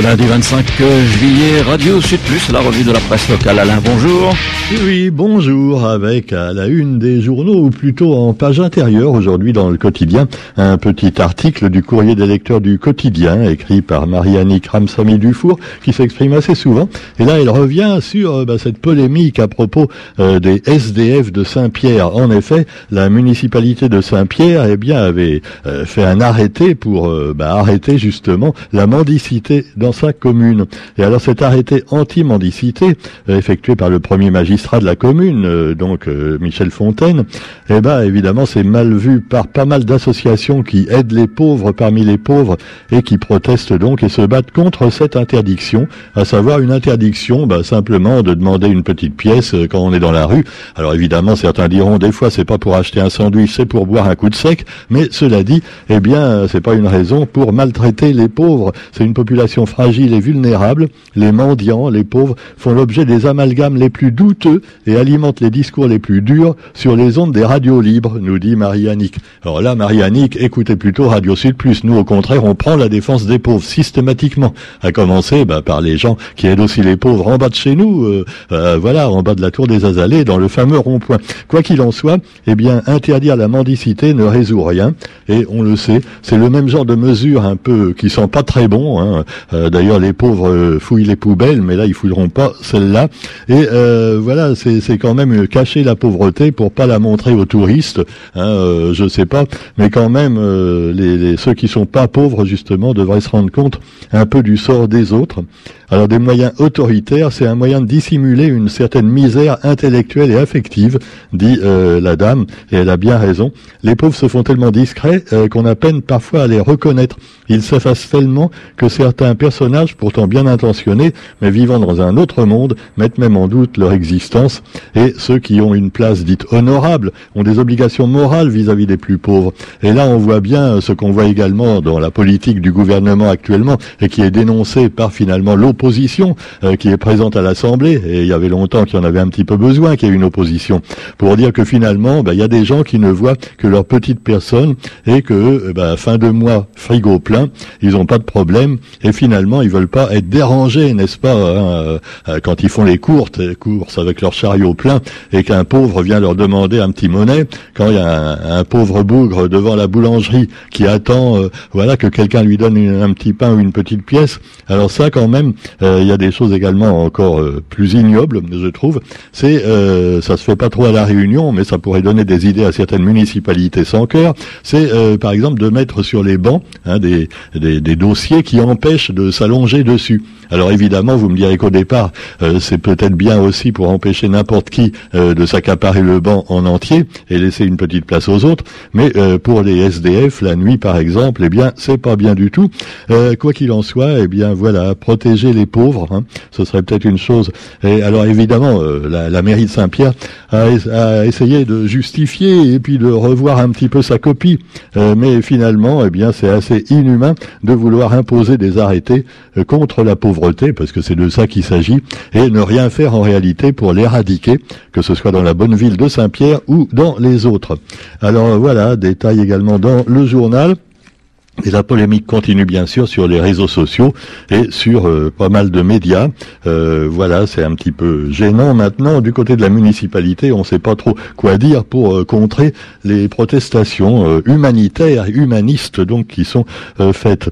lundi 25 juillet, Radio Sud Plus, la revue de la presse locale. Alain, bonjour. Oui, bonjour, avec à la une des journaux, ou plutôt en page intérieure, aujourd'hui dans le quotidien, un petit article du courrier des lecteurs du quotidien, écrit par Marie-Annick Ramsamy Dufour, qui s'exprime assez souvent. Et là, il revient sur euh, bah, cette polémique à propos euh, des SDF de Saint-Pierre. En effet, la municipalité de Saint-Pierre, eh bien, avait euh, fait un arrêté pour bah, arrêter justement la mendicité dans sa commune. Et alors cet arrêté anti-mendicité, euh, effectué par le premier magistrat de la commune, euh, donc euh, Michel Fontaine, eh ben évidemment c'est mal vu par pas mal d'associations qui aident les pauvres parmi les pauvres et qui protestent donc et se battent contre cette interdiction, à savoir une interdiction bah, simplement de demander une petite pièce quand on est dans la rue. Alors évidemment certains diront des fois c'est pas pour acheter un sandwich, c'est pour boire un coup de sec, mais cela dit, eh bien c'est pas une raison pour maltraiter les pauvres. C'est une population fragile et vulnérable. Les mendiants, les pauvres, font l'objet des amalgames les plus douteux et alimentent les discours les plus durs sur les ondes des radios libres, nous dit Marie-Annick. Alors là, Marie-Annick, écoutez plutôt Radio Sud Plus. Nous, au contraire, on prend la défense des pauvres systématiquement. À commencer bah, par les gens qui aident aussi les pauvres en bas de chez nous, euh, euh, voilà, en bas de la tour des Azalées, dans le fameux rond-point. Quoi qu'il en soit, eh bien, interdire la mendicité ne résout rien. Et on le sait, c'est le même genre de mesures un peu qui sont pas très bons. Hein. Euh, d'ailleurs, les pauvres euh, fouillent les poubelles, mais là, ils fouilleront pas celle-là. Et euh, voilà, c'est quand même cacher la pauvreté pour pas la montrer aux touristes. Hein, je sais pas, mais quand même, les, ceux qui sont pas pauvres justement devraient se rendre compte un peu du sort des autres. Alors des moyens autoritaires, c'est un moyen de dissimuler une certaine misère intellectuelle et affective, dit la dame, et elle a bien raison. Les pauvres se font tellement discrets qu'on a peine parfois à les reconnaître. Ils s'effacent tellement que certains personnages, pourtant bien intentionnés, mais vivant dans un autre monde, mettent même en doute leur existence, et ceux qui ont une place dite honorable ont des obligations morales vis-à-vis des plus pauvres. Et là, on voit bien ce qu'on voit également dans la politique du gouvernement actuellement, et qui est dénoncé par finalement l'opposition euh, qui est présente à l'Assemblée, et il y avait longtemps qu'il y en avait un petit peu besoin qu'il y ait une opposition, pour dire que finalement, ben, il y a des gens qui ne voient que leur petite personne, et que ben, fin de mois, frigo plein, ils n'ont pas de problème, et finalement ils veulent pas être dérangés, n'est-ce pas, hein, euh, euh, quand ils font les courtes courses avec leur chariot plein et qu'un pauvre vient leur demander un petit monnaie, quand il y a un, pauvre bougre devant la boulangerie qui attend, euh, voilà, que quelqu'un lui donne un petit pain ou une petite pièce. Alors ça, quand même, il y a des choses également encore plus ignobles, je trouve. C'est, ça se fait pas trop à la Réunion, mais ça pourrait donner des idées à certaines municipalités sans cœur. C'est, par exemple, de mettre sur les bancs hein, des, des, dossiers qui empêchent de s'allonger dessus. Alors évidemment, vous me direz qu'au départ, euh, c'est peut-être bien aussi pour empêcher n'importe qui euh, de s'accaparer le banc en entier et laisser une petite place aux autres. Mais euh, pour les SDF, la nuit par exemple, eh bien, c'est pas bien du tout. quoi qu'il en soit, eh bien voilà, protéger pauvres, hein, ce serait peut-être une chose. Et alors évidemment, la, mairie de Saint-Pierre a, a, essayé de justifier et puis de revoir un petit peu sa copie, mais finalement, eh bien, c'est assez inhumain de vouloir imposer des arrêtés contre la pauvreté parce que c'est de ça qu'il s'agit, et ne rien faire en réalité pour l'éradiquer, que ce soit dans la bonne ville de Saint-Pierre ou dans les autres. Alors voilà, détail également dans le journal. Et la polémique continue bien sûr sur les réseaux sociaux et sur euh, pas mal de médias. Euh, voilà, c'est un petit peu gênant maintenant. Du côté de la municipalité, on ne sait pas trop quoi dire pour euh, contrer les protestations humanitaires, humanistes donc qui sont faites.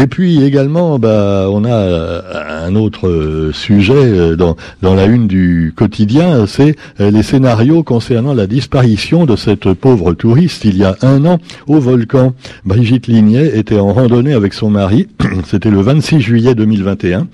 Et puis également, bah, on a euh, un autre euh, sujet euh, dans, dans la une du quotidien, c'est les scénarios concernant la disparition de cette pauvre touriste il y a un an au volcan. Brigitte Lignet était en randonnée avec son mari, c'était le 26 juillet 2021,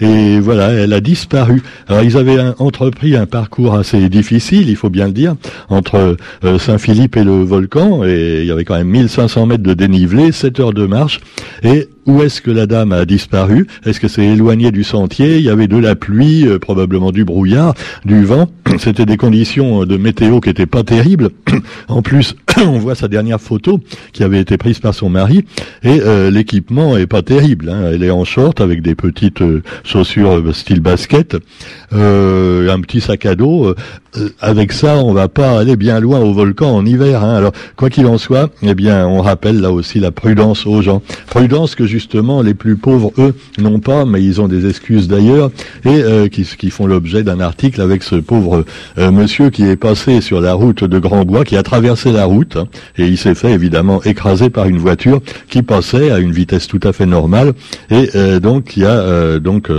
et voilà, elle a disparu. Alors ils avaient entrepris un parcours assez difficile, il faut bien le dire, entre Saint-Philippe et le volcan, et il y avait quand même 1500 mètres de dénivelé, 7 heures de marche, et où est-ce que la dame a disparu? Est-ce que c'est éloigné du sentier? Il y avait de la pluie, euh, probablement du brouillard, du vent. C'était des conditions de météo qui n'étaient pas terribles. en plus, on voit sa dernière photo qui avait été prise par son mari et euh, l'équipement est pas terrible. Hein. Elle est en short avec des petites euh, chaussures style basket, un petit sac à dos. avec ça, on va pas aller bien loin au volcan en hiver. Hein. Alors, quoi qu'il en soit, eh bien, on rappelle là aussi la prudence aux gens. Prudence que justement les plus pauvres, eux, n'ont pas, mais ils ont des excuses d'ailleurs, et qui, qui, font l'objet d'un article avec ce pauvre monsieur qui est passé sur la route de Grand Bois, qui a traversé la route, hein, et il s'est fait évidemment écraser par une voiture qui passait à une vitesse tout à fait normale, et donc qui a donc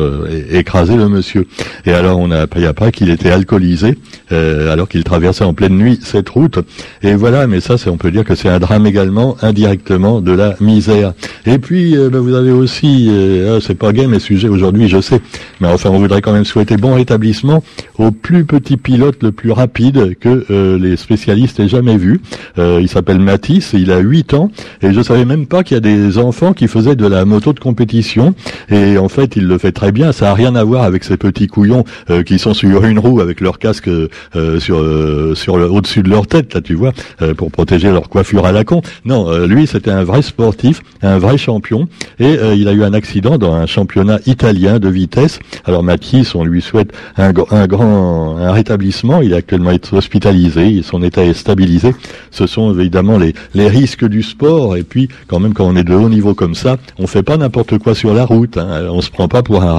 écrasé le monsieur. Et alors on a appris après qu'il était alcoolisé euh, alors qu'il traversait en pleine nuit cette route. Et voilà, mais ça, c'est on peut dire que c'est un drame également, indirectement, de la misère. Et puis, euh, ben, vous avez aussi, euh, ah, c'est pas gay mes sujets aujourd'hui, je sais, mais enfin, on voudrait quand même souhaiter bon rétablissement au plus petit pilote le plus rapide que les spécialistes aient jamais vu. il s'appelle Matisse, il a 8 ans, et je savais même pas qu'il y a des enfants qui faisaient de la moto de compétition. Et en fait, il le fait très bien. Ça a rien à voir avec ces petits couillons qui sont sur une roue avec leur casque euh, sur euh, au-dessus de leur tête, là, tu vois, euh, pour protéger leur coiffure à la con. Non, lui, c'était un vrai sportif, un vrai champion, et il a eu un accident dans un championnat italien de vitesse. Alors Mathis, on lui souhaite un, un grand un rétablissement. Il est actuellement hospitalisé, son état est stabilisé. Ce sont évidemment les les risques du sport, et puis quand même quand on est de haut niveau comme ça, on fait pas n'importe quoi sur la route. Hein. On se prend pas pour un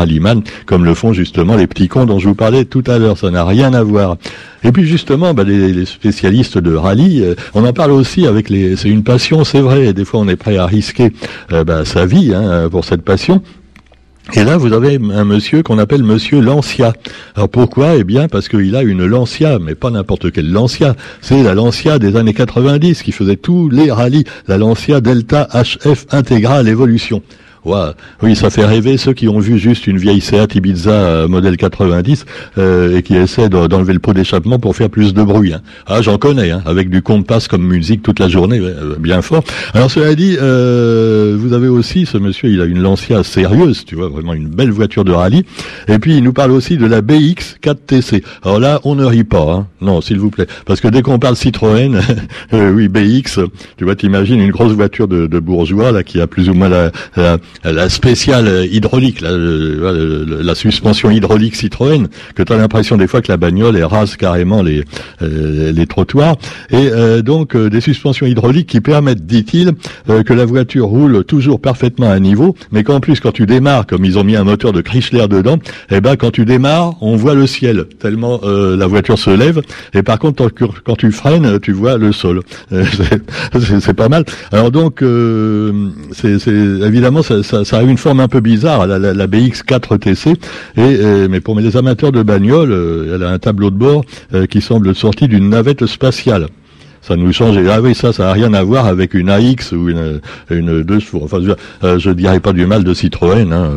comme le font justement les petits cons dont je vous parlais tout à l'heure. Ça n'a rien à voir. Et puis justement, bah, les, spécialistes de rallye, euh, on en parle aussi avec les. C'est une passion, c'est vrai. Des fois, on est prêt à risquer euh, bah, sa vie hein, pour cette passion. Et là, vous avez un monsieur qu'on appelle Monsieur Lancia. Alors pourquoi? Eh bien, parce qu'il a une Lancia, mais pas n'importe quelle Lancia. C'est la Lancia des années 90 qui faisait tous les rallyes. La Lancia Delta HF Intégrale Evolution. Oui, ça fait rêver ceux qui ont vu juste une vieille Seat Ibiza euh, modèle 90 euh, et qui essaient d'enlever le pot d'échappement pour faire plus de bruit. Hein. Ah, j'en connais, hein, avec du compas comme musique toute la journée, euh, bien fort. Alors cela dit, vous avez aussi ce monsieur, il a une Lancia sérieuse, tu vois, vraiment une belle voiture de rallye. Et puis il nous parle aussi de la BX 4TC. Alors là, on ne rit pas, hein. non, s'il vous plaît, parce que dès qu'on parle Citroën, oui BX, tu vois, t'imagines une grosse voiture de, bourgeois là qui a plus ou moins la spéciale hydraulique, la, la, suspension hydraulique Citroën, que tu as l'impression des fois que la bagnole elle rase carrément les, euh, les trottoirs, et euh, donc euh, des suspensions hydrauliques qui permettent, dit-il, que la voiture roule toujours parfaitement à niveau, mais qu'en plus quand tu démarres, comme ils ont mis un moteur de Chrysler dedans, eh ben quand tu démarres, on voit le ciel, tellement la voiture se lève, et par contre quand tu freines, tu vois le sol. c'est pas mal. Alors donc, c'est évidemment ça ça, a une forme un peu bizarre, la, la, BX4 TC. Et, mais pour les amateurs de bagnole, euh, elle a un tableau de bord euh, qui semble sorti d'une navette spatiale ça nous change. ah oui, ça, ça n'a rien à voir avec une AX ou une, une deux Enfin, je, euh, je dirais pas du mal de Citroën. Hein.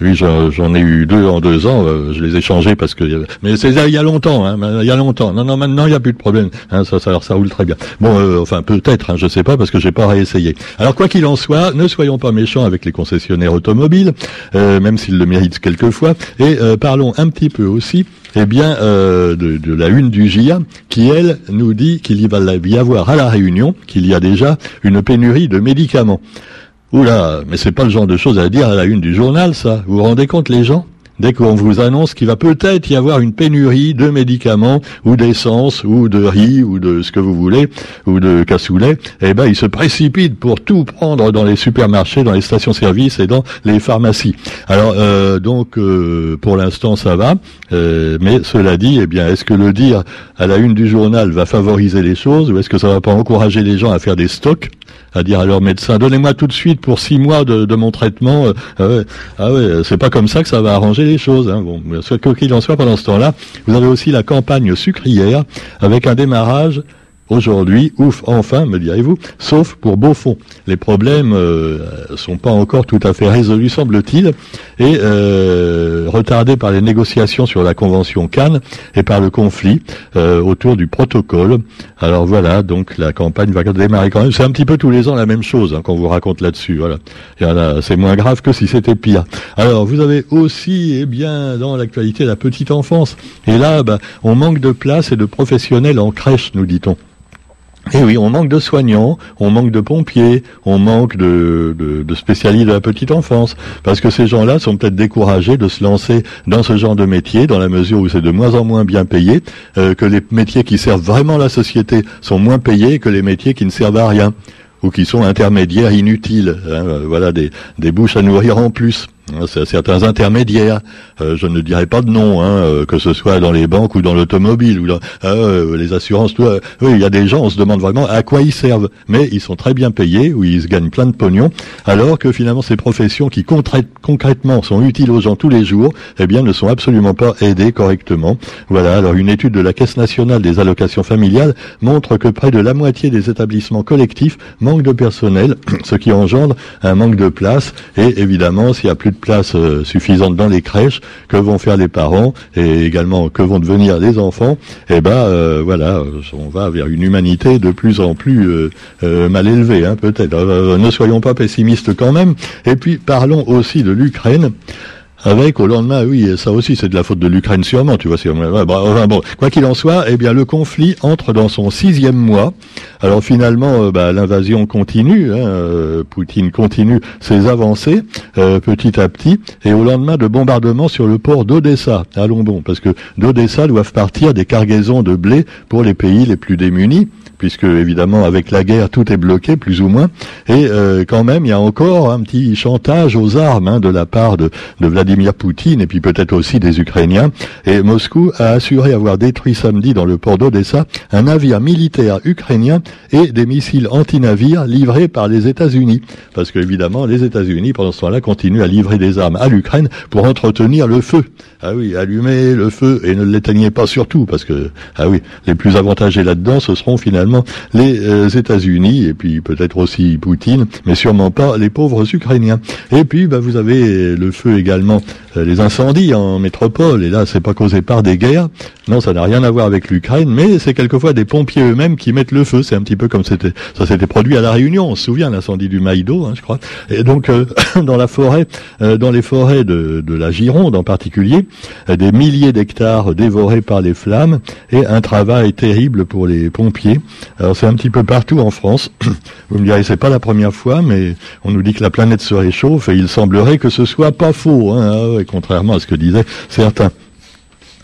Oui, j'en ai eu deux en deux ans. Euh, je les ai changés parce que. Mais c'est il y a longtemps. Hein, il y a longtemps. Non, non, maintenant il n'y a plus de problème. Hein, ça, ça, ça roule très bien. Bon, euh, enfin peut-être. Hein, je sais pas parce que j'ai pas réessayé. Alors quoi qu'il en soit, ne soyons pas méchants avec les concessionnaires automobiles, euh, même s'ils le méritent quelquefois. Et parlons un petit peu aussi eh bien, de, de, la une du GIA, qui, elle, nous dit qu'il va y avoir à la Réunion, qu'il y a déjà une pénurie de médicaments. Oula, mais c'est pas le genre de choses à dire à la une du journal, ça. Vous vous rendez compte, les gens Dès qu'on vous annonce qu'il va peut-être y avoir une pénurie de médicaments ou d'essence ou de riz ou de ce que vous voulez ou de cassoulet, eh ben ils se précipitent pour tout prendre dans les supermarchés, dans les stations-service et dans les pharmacies. Alors euh, donc euh, pour l'instant ça va, euh, mais cela dit, eh bien est-ce que le dire à la une du journal va favoriser les choses ou est-ce que ça va pas encourager les gens à faire des stocks à dire à leur médecin donnez-moi tout de suite pour six mois de, de mon traitement. Ah ah ouais c'est pas comme ça que ça va arranger choses. Hein. Bon, quoi qu'il en soit, pendant ce temps-là, vous avez aussi la campagne sucrière avec un démarrage Aujourd'hui, ouf, enfin, me direz-vous, sauf pour Beaufort. Les problèmes euh, sont pas encore tout à fait résolus, semble-t-il, et euh, retardés par les négociations sur la convention Cannes et par le conflit euh, autour du protocole. Alors voilà, donc la campagne va démarrer quand même. C'est un petit peu tous les ans la même chose hein, qu'on vous raconte là-dessus. Voilà, c'est moins grave que si c'était pire. Alors vous avez aussi, eh bien, dans l'actualité, la petite enfance. Et là, bah, on manque de place et de professionnels en crèche, nous dit-on. Et oui, on manque de soignants, on manque de pompiers, on manque de, spécialistes de la petite enfance, parce que ces gens-là sont peut-être découragés de se lancer dans ce genre de métier, dans la mesure où c'est de moins en moins bien payé, euh, que les métiers qui servent vraiment la société sont moins payés que les métiers qui ne servent à rien ou qui sont intermédiaires inutiles. Hein, voilà des, des bouches à nourrir en plus. Hein, certains intermédiaires, euh, je ne dirais pas de nom, hein, euh, que ce soit dans les banques ou dans l'automobile ou dans euh, les assurances. Tout, oui, il y a des gens, on se demande vraiment à quoi ils servent, mais ils sont très bien payés, ou ils se gagnent plein de pognon, alors que finalement ces professions qui concrètement sont utiles aux gens tous les jours, eh bien ne sont absolument pas aidées correctement. Voilà. Alors une étude de la Caisse nationale des allocations familiales montre que près de la moitié des établissements collectifs manquent de personnel, ce qui engendre un manque de place. Et évidemment, s'il y a plus de place euh, suffisante dans les crèches, que vont faire les parents et également que vont devenir les enfants, eh ben euh, voilà, on va vers une humanité de plus en plus euh, mal élevée, hein, peut-être. ne soyons pas pessimistes quand même. Et puis parlons aussi de l'Ukraine. Avec au lendemain, oui, ça aussi c'est de la faute de l'Ukraine sûrement, tu vois. Bah, bon, quoi qu'il en soit, eh bien le conflit entre dans son sixième mois. Alors finalement, euh, bah, l'invasion continue, hein, euh, Poutine continue ses avancées euh, petit à petit, et au lendemain de bombardements sur le port d'Odessa, allons bon, parce que d'Odessa doivent partir des cargaisons de blé pour les pays les plus démunis puisque évidemment avec la guerre tout est bloqué plus ou moins, et euh, quand même il y a encore un petit chantage aux armes hein, de la part de, de, Vladimir Poutine et puis peut-être aussi des Ukrainiens. Et Moscou a assuré avoir détruit samedi dans le port d'Odessa un navire militaire ukrainien et des missiles anti-navires livrés par les États-Unis, parce que évidemment les États-Unis pendant ce temps-là continuent à livrer des armes à l'Ukraine pour entretenir le feu. Ah oui, allumer le feu et ne l'éteignez pas surtout, parce que ah oui, les plus avantagés là-dedans ce seront finalement les euh, États-Unis et puis peut-être aussi Poutine, mais sûrement pas les pauvres Ukrainiens. Et puis bah, vous avez le feu également, euh, les incendies en métropole. Et là, c'est pas causé par des guerres. Non, ça n'a rien à voir avec l'Ukraine, mais c'est quelquefois des pompiers eux-mêmes qui mettent le feu. C'est un petit peu comme ça s'était produit à la Réunion. On se souvient l'incendie du Maïdo, hein, je crois. Et donc euh, dans la forêt, dans les forêts de, de, la Gironde en particulier, des milliers d'hectares dévorés par les flammes et un travail terrible pour les pompiers alors c'est un petit peu partout en France. Vous me direz, c'est pas la première fois, mais on nous dit que la planète se réchauffe et il semblerait que ce soit pas faux, hein, ah contrairement à ce que disaient certains.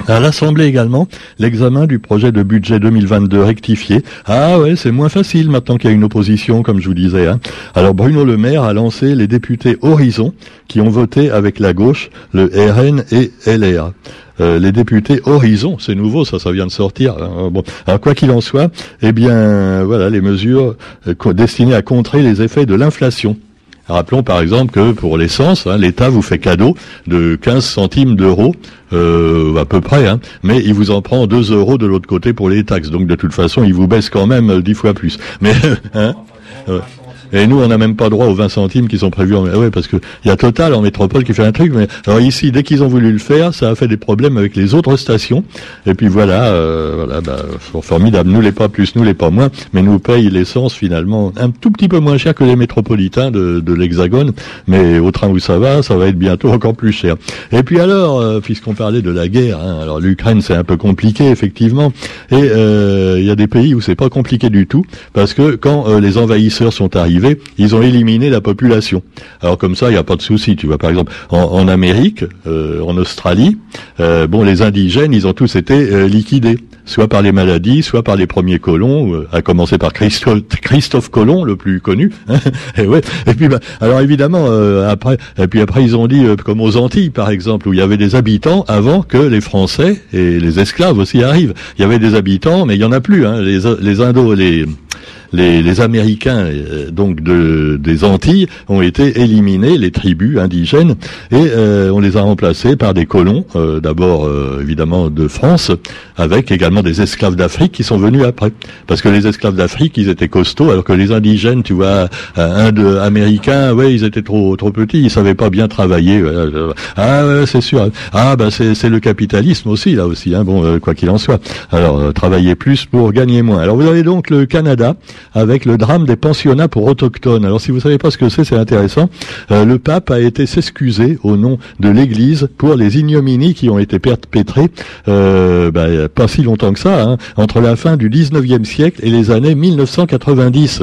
À l'Assemblée également, l'examen du projet de budget 2022 rectifié. Ah ouais, c'est moins facile maintenant qu'il y a une opposition, comme je vous disais. Hein. Alors Bruno Le Maire a lancé les députés Horizon qui ont voté avec la gauche, le RN et LR. Euh, les députés Horizon, c'est nouveau, ça, ça vient de sortir. Hein. Bon, alors quoi qu'il en soit, eh bien, voilà, les mesures euh, destinées à contrer les effets de l'inflation. Rappelons par exemple que pour l'essence, hein, l'État vous fait cadeau de 15 centimes d'euros, euh, à peu près, hein, mais il vous en prend 2 euros de l'autre côté pour les taxes. Donc de toute façon, il vous baisse quand même 10 fois plus. Mais hein, et nous, on n'a même pas droit aux 20 centimes qui sont prévus. En... Ouais, parce que il y a Total en métropole qui fait un truc. Mais alors ici, dès qu'ils ont voulu le faire, ça a fait des problèmes avec les autres stations. Et puis voilà, euh, voilà, bah, formidable. Nous les pas plus, nous les pas moins, mais nous paye l'essence finalement un tout petit peu moins cher que les métropolitains de, de l'Hexagone. Mais au train où ça va, ça va être bientôt encore plus cher. Et puis alors, euh, puisqu'on parlait de la guerre, hein, alors l'Ukraine c'est un peu compliqué effectivement, et euh, il y a des pays où c'est pas compliqué du tout, parce que quand euh, les envahisseurs sont arrivés ils ont éliminé la population. Alors comme ça, il n'y a pas de souci. Tu vois, par exemple, en, Amérique, euh, en Australie, euh, bon, les indigènes, ils ont tous été euh, liquidés, soit par les maladies, soit par les premiers colons, à commencer par Christophe, Christophe Colomb, le plus connu. et ouais. Et puis, bah, alors évidemment, après, et puis après, ils ont dit, comme aux Antilles, par exemple, où il y avait des habitants avant que les Français et les esclaves aussi arrivent. Il y avait des habitants, mais il y en a plus. Hein, les, les Indo, les les, Américains euh, donc de, des Antilles ont été éliminés, les tribus indigènes, et euh, on les a remplacés par des colons, euh, d'abord évidemment de France, avec également des esclaves d'Afrique qui sont venus après. Parce que les esclaves d'Afrique, ils étaient costauds, alors que les indigènes, tu vois, un de américains, ouais, ils étaient trop trop petits, ils savaient pas bien travailler. Ah, c'est sûr. Ah, bah c'est le capitalisme aussi là aussi. Hein, bon, quoi qu'il en soit. Alors travailler plus pour gagner moins. Alors vous avez donc le Canada avec le drame des pensionnats pour autochtones. Alors si vous savez pas ce que c'est, c'est intéressant. Euh, le pape a été s'excuser au nom de l'Église pour les ignominies qui ont été perpétrées euh, bah, pas si longtemps que ça, hein, entre la fin du 19e siècle et les années 1990.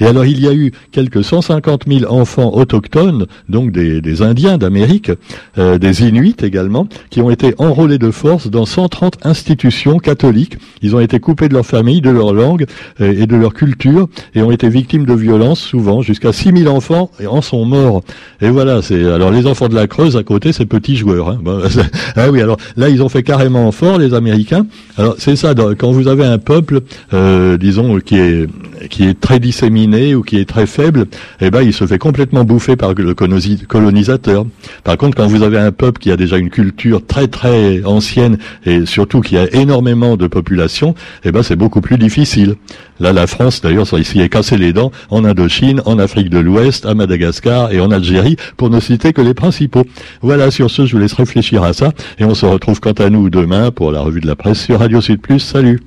Et alors il y a eu quelques 150 000 enfants autochtones, donc des, des Indiens d'Amérique, euh, des Inuits également, qui ont été enrôlés de force dans 130 institutions catholiques. Ils ont été coupés de leur famille, de leur langue euh, et de leur culture et ont été victimes de violences souvent. Jusqu'à 6000 enfants en sont morts. Et voilà, c'est alors les enfants de la Creuse à côté, c'est petits joueurs. Hein. ah oui, alors là ils ont fait carrément fort les Américains. Alors c'est ça, quand vous avez un peuple, euh, disons qui est qui est très disséminé ou qui est très faible, eh ben il se fait complètement bouffer par le colonisateur. Par contre, quand vous avez un peuple qui a déjà une culture très très ancienne et surtout qui a énormément de population, eh ben c'est beaucoup plus difficile. Là, la France, d'ailleurs, s'y est cassé les dents en Indochine, en Afrique de l'Ouest, à Madagascar et en Algérie, pour ne citer que les principaux. Voilà, sur ce, je vous laisse réfléchir à ça, et on se retrouve quant à nous demain pour la revue de la presse sur Radio Sud Plus. Salut